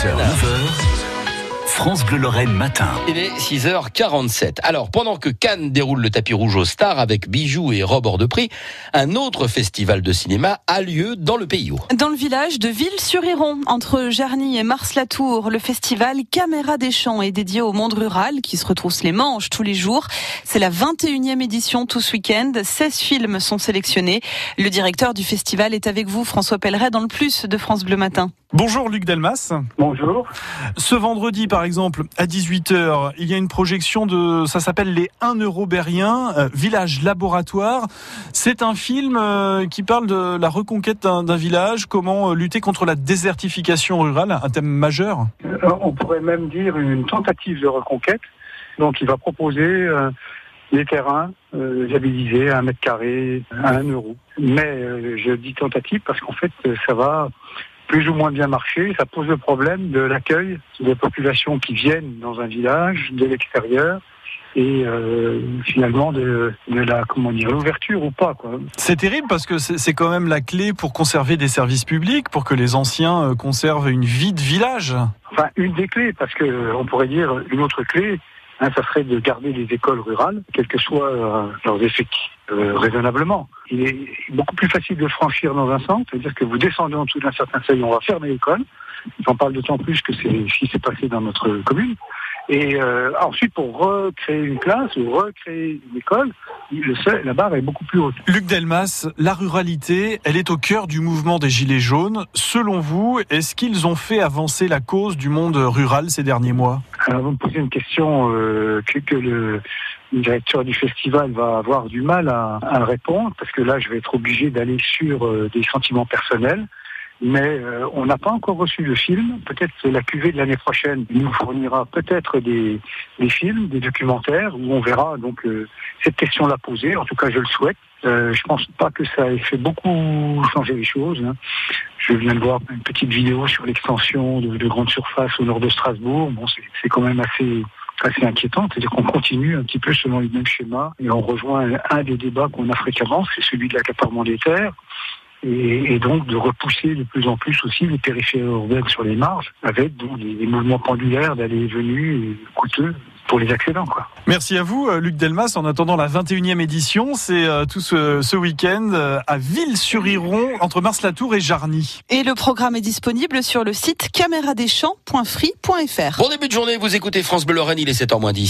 9h, 9h. France Bleu Lorraine matin. Il est 6h47. Alors, pendant que Cannes déroule le tapis rouge aux stars avec bijoux et robes hors de prix, un autre festival de cinéma a lieu dans le pays. Dans le village de Ville-sur-Iron, entre Jarny et Mars-la-Tour, le festival Caméra des Champs est dédié au monde rural qui se retrousse les manches tous les jours. C'est la 21e édition tout ce week-end. 16 films sont sélectionnés. Le directeur du festival est avec vous, François Pelleret, dans le plus de France Bleu Matin. Bonjour Luc Delmas. Bonjour. Ce vendredi, par exemple, à 18h, il y a une projection de, ça s'appelle Les 1 euro bériens, euh, village laboratoire. C'est un film euh, qui parle de la reconquête d'un village, comment euh, lutter contre la désertification rurale, un thème majeur. on pourrait même dire une tentative de reconquête. Donc il va proposer des terrains euh, viabilisés à un mètre carré, à un euro. Mais je dis tentative parce qu'en fait, ça va plus ou moins bien marché. Ça pose le problème de l'accueil des populations qui viennent dans un village, de l'extérieur, et euh, finalement de, la comment dire l'ouverture ou pas quoi. C'est terrible parce que c'est quand même la clé pour conserver des services publics, pour que les anciens euh, conservent une vie de village. Enfin une des clés parce que on pourrait dire une autre clé, Hein, ça serait de garder les écoles rurales, quels que soient euh, leurs effectifs, euh, raisonnablement. Il est beaucoup plus facile de franchir dans un centre, c'est-à-dire que vous descendez en dessous d'un certain seuil, on va fermer l'école. J'en parle d'autant plus que c'est ce qui s'est passé dans notre commune. Et euh, ensuite, pour recréer une classe ou recréer une école, le seuil, la barre est beaucoup plus haute. Luc Delmas, la ruralité, elle est au cœur du mouvement des Gilets jaunes. Selon vous, est-ce qu'ils ont fait avancer la cause du monde rural ces derniers mois? Alors, vous me posez une question euh, que, que le, directeur du festival va avoir du mal à, répondre, parce que là, je vais être obligé d'aller sur euh, des sentiments personnels mais euh, on n'a pas encore reçu le film. Peut-être la cuvée de l'année prochaine nous fournira peut-être des, films, des documentaires où on verra donc cette question-là posée. En tout cas, je le souhaite. Euh, je pense pas que ça ait fait beaucoup changer les choses. Hein. Je viens de voir une petite vidéo sur l'extension de, de grandes surfaces au nord de Strasbourg. Bon, c'est quand même assez assez inquiétant, c'est-à-dire qu'on continue un petit peu selon les mêmes schémas et on rejoint un des débats qu'on a fréquemment, c'est celui de l'accaparement des terres et, donc de repousser de plus en plus aussi les périphéries urbaines sur les marges, avec des, mouvements pendulaires d'aller et venus coûteux pour les accédants. Merci à vous, euh, Luc Delmas. En attendant la 21e édition, c'est euh, tout ce, ce week-end euh, à Ville-sur-Iron, entre Mars-la-Tour et Jarny. Et le programme est disponible sur le site caméradeschamps.free.fr. Bon début de journée, vous écoutez France Bleu Lorraine, il est 7h10.